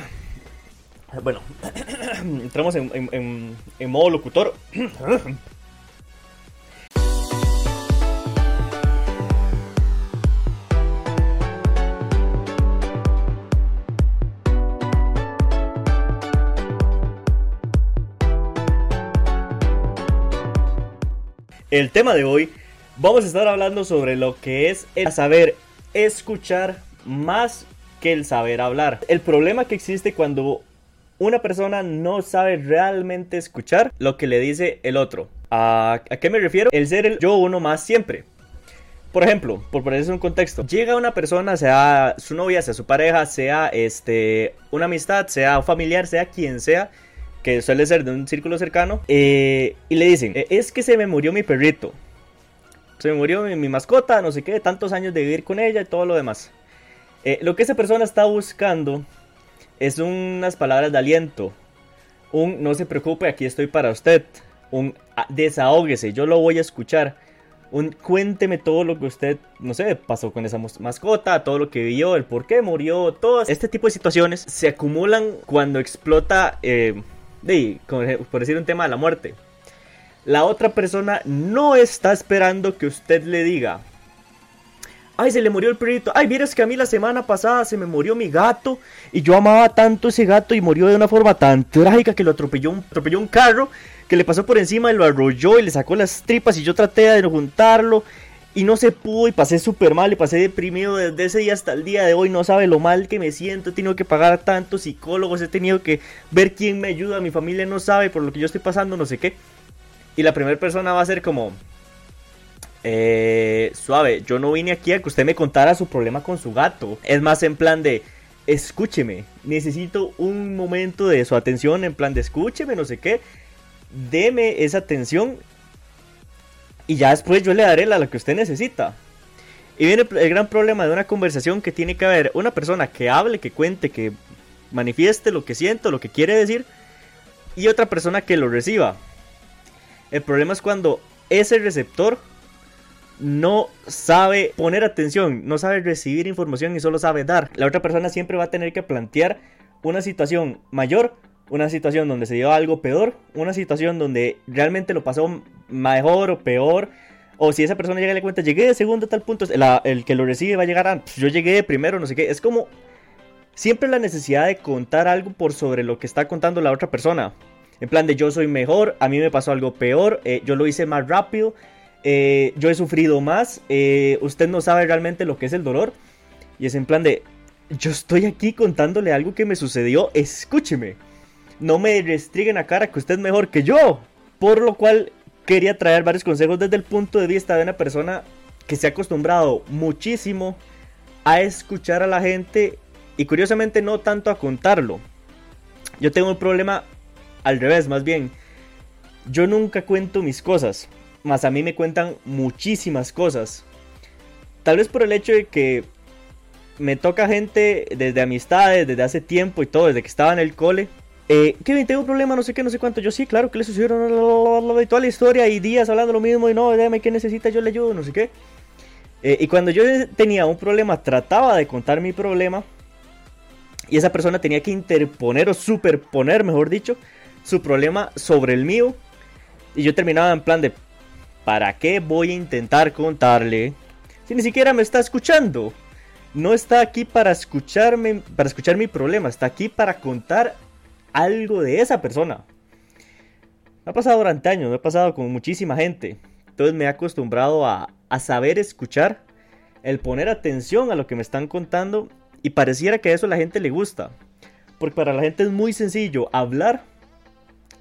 Bueno, entramos en, modo locutor. El tema de hoy vamos a estar hablando sobre lo que es el saber escuchar más que el saber hablar. El problema que existe cuando una persona no sabe realmente escuchar lo que le dice el otro. ¿A, qué me refiero? El ser el yo uno más siempre. Por ejemplo, por ponerse un contexto, llega una persona, sea su novia, sea su pareja, sea este, una amistad, sea un familiar, sea quien sea, que suele ser de un círculo cercano, eh, y le dicen, eh, es que se me murió mi perrito, se me murió mi, mascota, no sé qué, tantos años de vivir con ella y todo lo demás. Eh, lo que esa persona está buscando es unas palabras de aliento, un no se preocupe, aquí estoy para usted, un ah, desahógese, yo lo voy a escuchar. Un, cuénteme todo lo que usted, no sé, pasó con esa mascota, todo lo que vio, el por qué murió, todo este tipo de situaciones se acumulan cuando explota de, por decir un tema de la muerte. La otra persona no está esperando que usted le diga, ay, se le murió el perrito, ay, vieras que a mí la semana pasada se me murió mi gato y yo amaba tanto ese gato y murió de una forma tan trágica que lo atropelló un, atropelló un carro que le pasó por encima y lo arrolló y le sacó las tripas y yo traté de juntarlo y no se pudo y pasé súper mal y pasé deprimido desde ese día hasta el día de hoy. No sabe lo mal que me siento. He tenido que pagar a tantos psicólogos. He tenido que ver quién me ayuda. Mi familia no sabe por lo que yo estoy pasando, no sé qué. Y la primera persona va a ser como... Eh, suave, yo no vine aquí a que usted me contara su problema con su gato. Es más en plan de... Escúcheme, necesito un momento de su atención en plan de escúcheme, no sé qué. Deme esa atención y ya después yo le daré la, que usted necesita. Y viene el gran problema de una conversación que tiene que haber una persona que hable, que cuente, que manifieste lo que siento, lo que quiere decir, y otra persona que lo reciba. El problema es cuando ese receptor no sabe poner atención, no sabe recibir información y solo sabe dar. La otra persona siempre va a tener que plantear una situación mayor, una situación donde se dio algo peor, una situación donde realmente lo pasó mejor o peor. O si esa persona llega y le cuenta, llegué de segundo a tal punto, el que lo recibe va a llegar a, pues, yo llegué de primero, no sé qué. Es como siempre la necesidad de contar algo por sobre lo que está contando la otra persona. En plan de yo soy mejor, a mí me pasó algo peor, eh, yo lo hice más rápido, eh, yo he sufrido más, eh, usted no sabe realmente lo que es el dolor. Y es en plan de, yo estoy aquí contándole algo que me sucedió, escúcheme. No me restringen a cara que usted es mejor que yo. Por lo cual quería traer varios consejos desde el punto de vista de una persona que se ha acostumbrado muchísimo a escuchar a la gente y curiosamente no tanto a contarlo. Yo tengo un problema al revés, más bien. Yo nunca cuento mis cosas, más a mí me cuentan muchísimas cosas. Tal vez por el hecho de que me toca gente desde amistades, desde hace tiempo y todo, desde que estaba en el cole eh, Kevin, tengo un problema, no sé qué, no sé cuánto. Yo sí, claro que le sucedieron toda la historia y días hablando lo mismo y no, déjame que necesita, yo le ayudo, no sé qué. Eh, y cuando yo tenía un problema, trataba de contar mi problema y esa persona tenía que interponer o superponer, mejor dicho, su problema sobre el mío. Y yo terminaba en plan de, ¿para qué voy a intentar contarle si ni siquiera me está escuchando? No está aquí para escucharme, para escuchar mi problema, está aquí para contar algo de esa persona. Me ha pasado durante años, me ha pasado con muchísima gente. Entonces me he acostumbrado a, saber escuchar, el poner atención a lo que me están contando y pareciera que eso a la gente le gusta. Porque para la gente es muy sencillo hablar,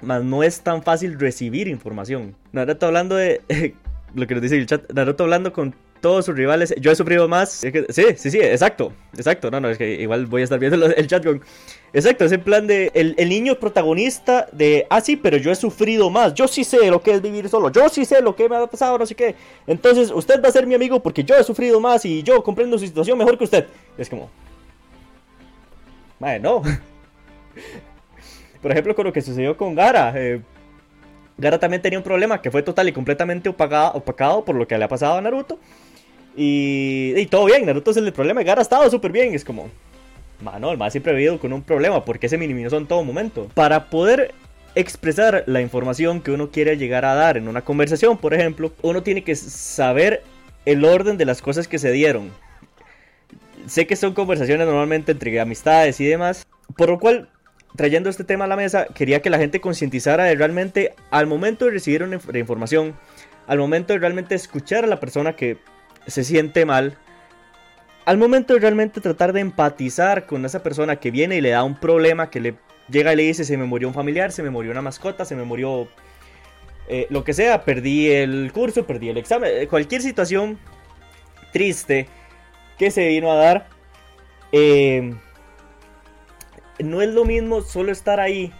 mas no es tan fácil recibir información. Naruto hablando de lo que nos dice el chat, Naruto hablando con todos sus rivales. Yo he sufrido más. sí, sí, sí, exacto. Exacto. No, no, es que igual voy a estar viendo el chat con. Exacto, es en plan de. El, niño protagonista de. Ah, sí, pero yo he sufrido más. Yo sí sé lo que es vivir solo. Yo sí sé lo que me ha pasado, no sé qué. Entonces, usted va a ser mi amigo porque yo he sufrido más y yo comprendo su situación mejor que usted. Es como. Madre, no. Por ejemplo, con lo que sucedió con Gara. Eh, Gara también tenía un problema que fue total y completamente opacado, opacado por lo que le ha pasado a Naruto. Y, todo bien, Naruto es el problema. Gara ha estado súper bien. Es como. Mano, el más siempre ha vivido con un problema, porque se minimizó en todo momento. Para poder expresar la información que uno quiere llegar a dar en una conversación, por ejemplo, uno tiene que saber el orden de las cosas que se dieron. Sé que son conversaciones normalmente entre amistades y demás, por lo cual, trayendo este tema a la mesa, quería que la gente concientizara de realmente al momento de recibir una información, al momento de realmente escuchar a la persona que se siente mal, al momento de realmente tratar de empatizar con esa persona que viene y le da un problema, que le llega y le dice, se me murió un familiar, se me murió una mascota, se me murió eh, lo que sea, perdí el curso, perdí el examen, eh, cualquier situación triste que se vino a dar, eh, no es lo mismo solo estar ahí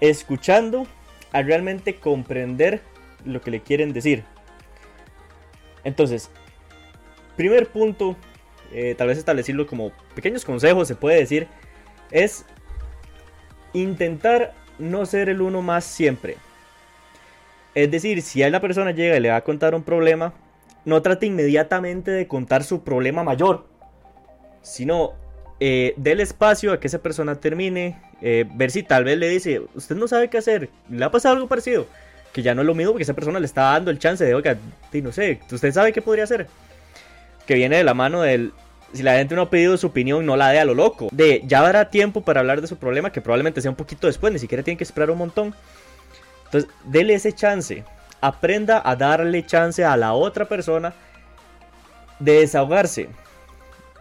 escuchando a realmente comprender lo que le quieren decir. Entonces, primer punto, tal vez establecerlo como pequeños consejos, se puede decir, es intentar no ser el uno más siempre. Es decir, si a la persona llega y le va a contar un problema, no trate inmediatamente de contar su problema mayor, sino eh, déle espacio a que esa persona termine, eh, ver si tal vez le dice, usted no sabe qué hacer, le ha pasado algo parecido, que ya no es lo mismo porque esa persona le está dando el chance de, oiga, no sé, usted sabe qué podría hacer, que viene de la mano del, si la gente no ha pedido su opinión, no la dé a lo loco. De ya habrá tiempo para hablar de su problema, que probablemente sea un poquito después, ni siquiera tiene que esperar un montón. Entonces, dele ese chance. Aprenda a darle chance a la otra persona de desahogarse.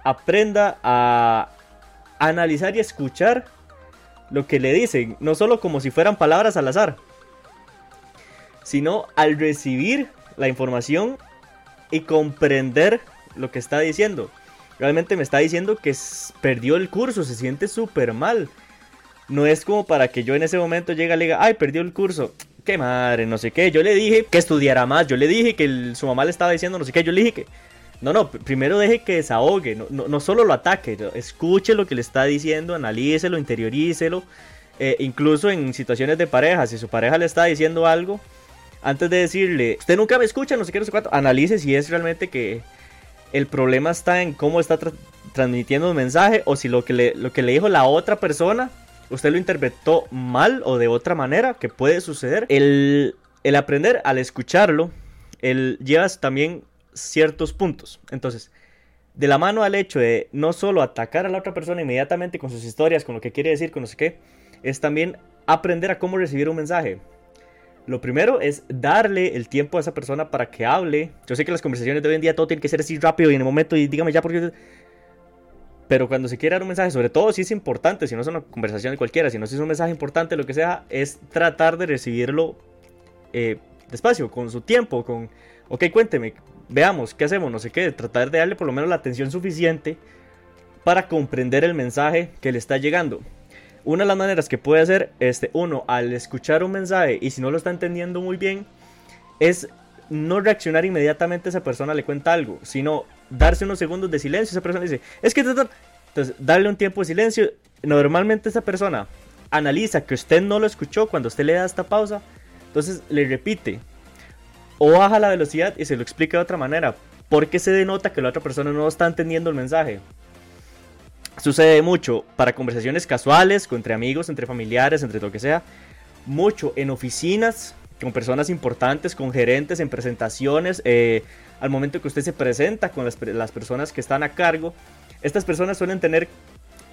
Aprenda a analizar y escuchar lo que le dicen, no solo como si fueran palabras al azar, sino al recibir la información y comprender lo que está diciendo. Realmente me está diciendo que perdió el curso, se siente súper mal. No es como para que yo en ese momento llegue y le diga, ay, perdió el curso. Qué madre, no sé qué. Yo le dije que estudiara más. Yo le dije que su mamá le estaba diciendo no sé qué. Yo le dije que... No, no, primero deje que desahogue. No, no, solo lo ataque. Escuche lo que le está diciendo, analícelo, interiorícelo. Eh, incluso en situaciones de pareja, si su pareja le está diciendo algo, antes de decirle, usted nunca me escucha, no sé qué, no sé cuánto, analice si es realmente que el problema está en cómo está transmitiendo un mensaje o si lo que, le, lo que le dijo la otra persona usted lo interpretó mal o de otra manera, que puede suceder. El, aprender al escucharlo, el, llevas también ciertos puntos. Entonces, de la mano al hecho de no solo atacar a la otra persona inmediatamente con sus historias, con lo que quiere decir, con no sé qué, es también aprender a cómo recibir un mensaje. Lo primero es darle el tiempo a esa persona para que hable. Yo sé que las conversaciones de hoy en día todo tiene que ser así rápido y en el momento y dígame ya porque pero cuando se quiere dar un mensaje, sobre todo si es importante, si no es una conversación de cualquiera, si no es un mensaje importante, lo que sea, es tratar de recibirlo eh, despacio, con su tiempo, con, ok, cuénteme, veamos, ¿qué hacemos? No sé qué, tratar de darle por lo menos la atención suficiente para comprender el mensaje que le está llegando. Una de las maneras que puede hacer, este, uno, al escuchar un mensaje y si no lo está entendiendo muy bien, es no reaccionar inmediatamente esa persona le cuenta algo, sino darse unos segundos de silencio. Esa persona dice, es que... Entonces, darle un tiempo de silencio. Normalmente esa persona analiza que usted no lo escuchó cuando usted le da esta pausa. Entonces le repite. O baja la velocidad y se lo explica de otra manera. Porque se denota que la otra persona no está entendiendo el mensaje. Sucede mucho para conversaciones casuales, entre amigos, entre familiares, entre lo que sea. Mucho en oficinas, con personas importantes, con gerentes, en presentaciones. Eh, al momento que usted se presenta con las, personas que están a cargo, estas personas suelen tener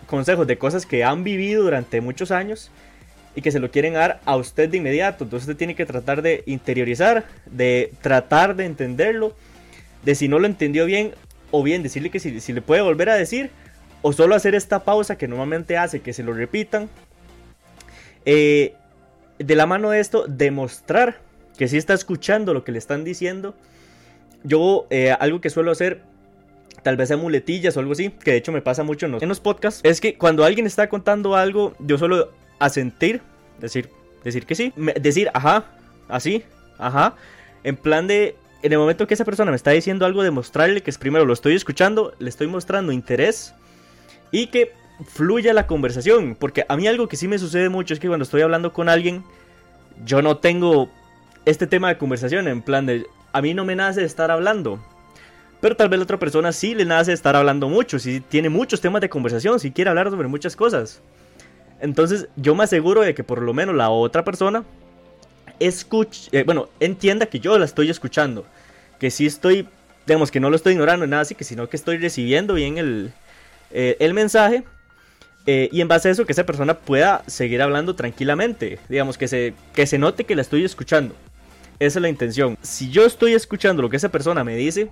consejos de cosas que han vivido durante muchos años y que se lo quieren dar a usted de inmediato. Entonces usted tiene que tratar de interiorizar, de tratar de entenderlo, de si no lo entendió bien, o bien decirle que si, le puede volver a decir, o solo hacer esta pausa que normalmente hace que se lo repitan. Eh, de la mano de esto, demostrar que si está escuchando lo que le están diciendo yo, eh, algo que suelo hacer, tal vez sea muletillas o algo así, que de hecho me pasa mucho en los, podcasts, es que cuando alguien está contando algo, yo suelo asentir, decir, decir que sí, decir ajá, así, ajá, en plan de, en el momento que esa persona me está diciendo algo, demostrarle que es primero lo estoy escuchando, le estoy mostrando interés y que fluya la conversación, porque a mí algo que sí me sucede mucho es que cuando estoy hablando con alguien, yo no tengo este tema de conversación en plan de a mí no me nace estar hablando. Pero tal vez la otra persona sí le nace estar hablando mucho, si tiene muchos temas de conversación, si quiere hablar sobre muchas cosas. Entonces yo me aseguro de que por lo menos la otra persona escuche, eh, bueno, entienda que yo la estoy escuchando, que sí estoy, digamos que no lo estoy ignorando nada así, que sino que estoy recibiendo bien el, eh, el mensaje. Eh, y en base a eso que esa persona pueda seguir hablando tranquilamente, digamos que se, que se note que la estoy escuchando. Esa es la intención. Si yo estoy escuchando lo que esa persona me dice,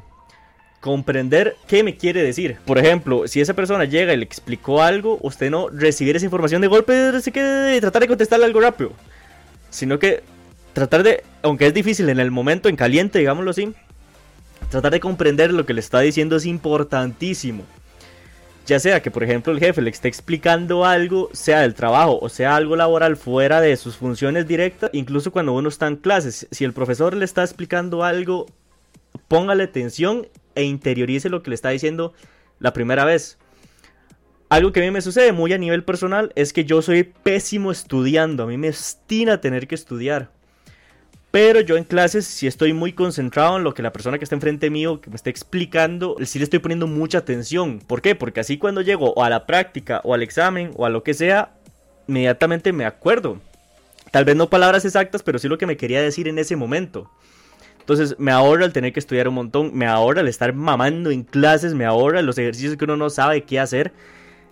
comprender qué me quiere decir. Por ejemplo, si esa persona llega y le explicó algo, usted no recibir esa información de golpe y tratar de contestarle algo rápido, sino que tratar de, aunque es difícil en el momento, en caliente, digámoslo así, tratar de comprender lo que le está diciendo es importantísimo. Ya sea que, por ejemplo, el jefe le esté explicando algo, sea del trabajo o sea algo laboral fuera de sus funciones directas, incluso cuando uno está en clases, si el profesor le está explicando algo, póngale atención e interiorice lo que le está diciendo la primera vez. Algo que a mí me sucede muy a nivel personal es que yo soy pésimo estudiando, a mí me estina tener que estudiar. Pero yo en clases, si estoy muy concentrado en lo que la persona que está enfrente mío que me está explicando, sí le estoy poniendo mucha atención. ¿Por qué? Porque así cuando llego a la práctica o al examen o a lo que sea, inmediatamente me acuerdo. Tal vez no palabras exactas, pero sí lo que me quería decir en ese momento. Entonces me ahorra el tener que estudiar un montón, me ahorra el estar mamando en clases, me ahorra los ejercicios que uno no sabe qué hacer.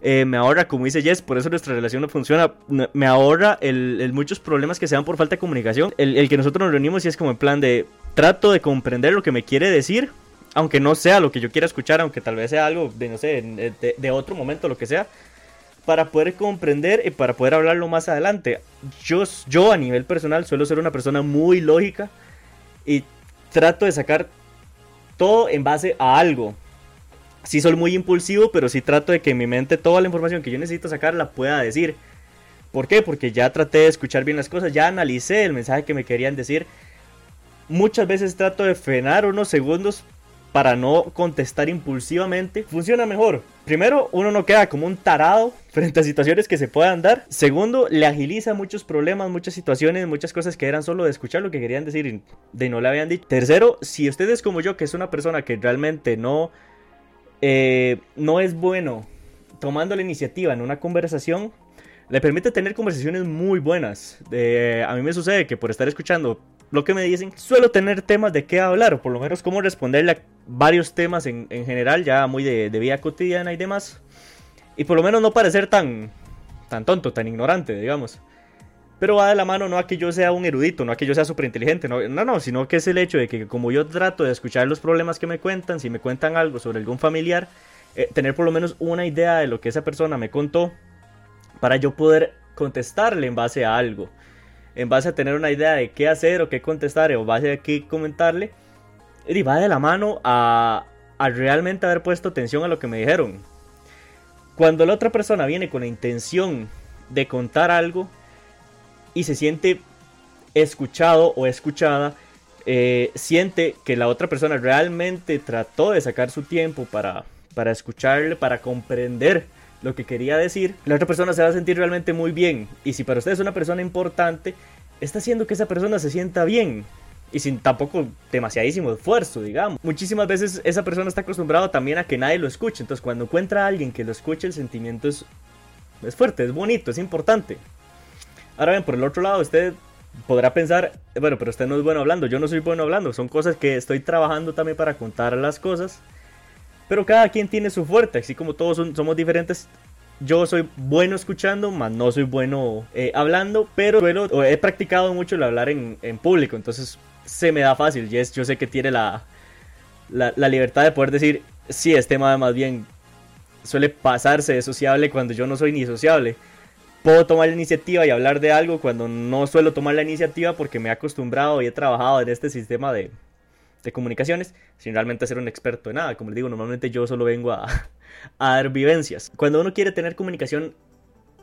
Eh, me ahorra, como dice Jess, por eso nuestra relación no funciona. Me ahorra el, muchos problemas que se dan por falta de comunicación. El, que nosotros nos reunimos y es como en plan de trato de comprender lo que me quiere decir, aunque no sea lo que yo quiera escuchar, aunque tal vez sea algo de, no sé, de, de otro momento, lo que sea, para poder comprender y para poder hablarlo más adelante. Yo, yo a nivel personal suelo ser una persona muy lógica y trato de sacar todo en base a algo. Sí soy muy impulsivo, pero sí trato de que en mi mente toda la información que yo necesito sacar la pueda decir. ¿Por qué? Porque ya traté de escuchar bien las cosas, ya analicé el mensaje que me querían decir. Muchas veces trato de frenar unos segundos para no contestar impulsivamente, funciona mejor. Primero, uno no queda como un tarado frente a situaciones que se puedan dar. Segundo, le agiliza muchos problemas, muchas situaciones, muchas cosas que eran solo de escuchar lo que querían decir y de no le habían dicho. Tercero, si usted es como yo, que es una persona que realmente no, eh, no es bueno tomando la iniciativa en una conversación, le permite tener conversaciones muy buenas. a mí me sucede que por estar escuchando lo que me dicen, suelo tener temas de qué hablar, o por lo menos cómo responderle a varios temas en, general, ya muy de, vida cotidiana y demás. Y por lo menos no parecer tan, tan tonto, tan ignorante, digamos. Pero va de la mano no a que yo sea un erudito, no a que yo sea súper inteligente, no, no, no, sino que es el hecho de que como yo trato de escuchar los problemas que me cuentan, si me cuentan algo sobre algún familiar, eh, tener por lo menos una idea de lo que esa persona me contó para yo poder contestarle en base a algo en base a tener una idea de qué hacer o qué contestar o base a qué comentarle, y va de la mano a, a realmente haber puesto atención a lo que me dijeron. Cuando la otra persona viene con la intención de contar algo y se siente escuchado o escuchada, eh, siente que la otra persona realmente trató de sacar su tiempo para, para escucharle, para comprender lo que quería decir, la otra persona se va a sentir realmente muy bien. Y si para usted es una persona importante, está haciendo que esa persona se sienta bien. Y sin tampoco demasiadísimo esfuerzo, digamos. Muchísimas veces esa persona está acostumbrada también a que nadie lo escuche. Entonces cuando encuentra a alguien que lo escuche, el sentimiento es, es fuerte, es bonito, es importante. Ahora bien, por el otro lado, usted podrá pensar, bueno, pero usted no es bueno hablando, yo no soy bueno hablando, son cosas que estoy trabajando también para contar las cosas. Pero cada quien tiene su fuerte, así como todos somos diferentes. Yo soy bueno escuchando, más no soy bueno eh, hablando, pero he practicado mucho el hablar en, público, entonces se me da fácil. Yes, yo sé que tiene la, la, libertad de poder decir, sí, este tema más bien suele pasarse de sociable cuando yo no soy ni sociable. Puedo tomar la iniciativa y hablar de algo cuando no suelo tomar la iniciativa porque me he acostumbrado y he trabajado en este sistema de, de comunicaciones sin realmente ser un experto en nada. Como les digo, normalmente yo solo vengo a, a dar vivencias. Cuando uno quiere tener comunicación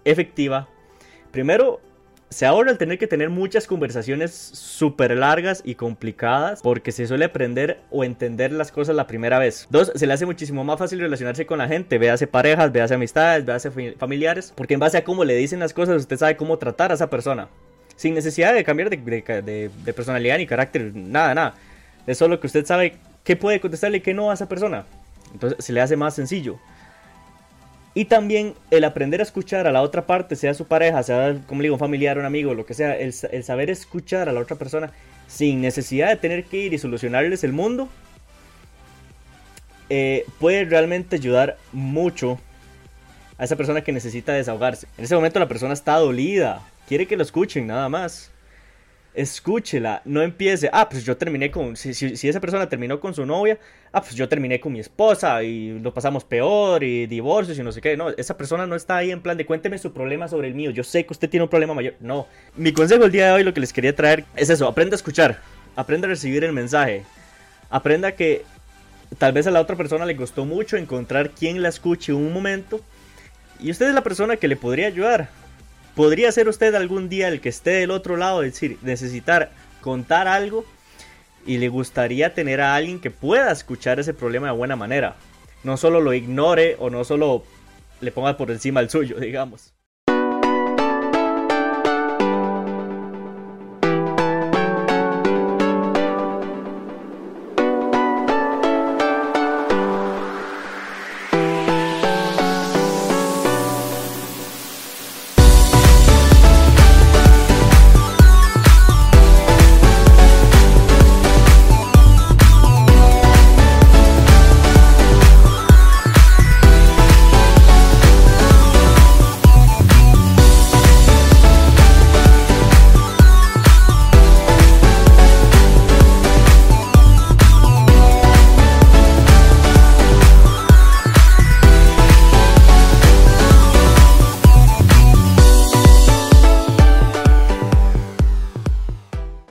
efectiva, primero se ahorra el tener que tener muchas conversaciones súper largas y complicadas porque se suele aprender o entender las cosas la primera vez. Dos, se le hace muchísimo más fácil relacionarse con la gente, véase parejas, véase amistades, véase familiares, porque en base a cómo le dicen las cosas usted sabe cómo tratar a esa persona. Sin necesidad de cambiar de, de personalidad ni carácter, nada, nada. Es solo que usted sabe qué puede contestarle y qué no a esa persona. Entonces se le hace más sencillo. Y también el aprender a escuchar a la otra parte, sea su pareja, sea, como digo, un familiar, un amigo, lo que sea, el, saber escuchar a la otra persona sin necesidad de tener que ir y solucionarles el mundo, eh, puede realmente ayudar mucho a esa persona que necesita desahogarse. En ese momento la persona está dolida, quiere que lo escuchen nada más escúchela, no empiece, ah, pues yo terminé con, si, esa persona terminó con su novia, ah, pues yo terminé con mi esposa y lo pasamos peor y divorcios y no sé qué, no, esa persona no está ahí en plan de cuénteme su problema sobre el mío, yo sé que usted tiene un problema mayor, no, mi consejo el día de hoy lo que les quería traer es eso, aprenda a escuchar, aprenda a recibir el mensaje, aprenda que tal vez a la otra persona le costó mucho encontrar quien la escuche un momento y usted es la persona que le podría ayudar, ¿Podría ser usted algún día el que esté del otro lado, es decir, necesitar contar algo y le gustaría tener a alguien que pueda escuchar ese problema de buena manera? No solo lo ignore o no solo le ponga por encima el suyo, digamos.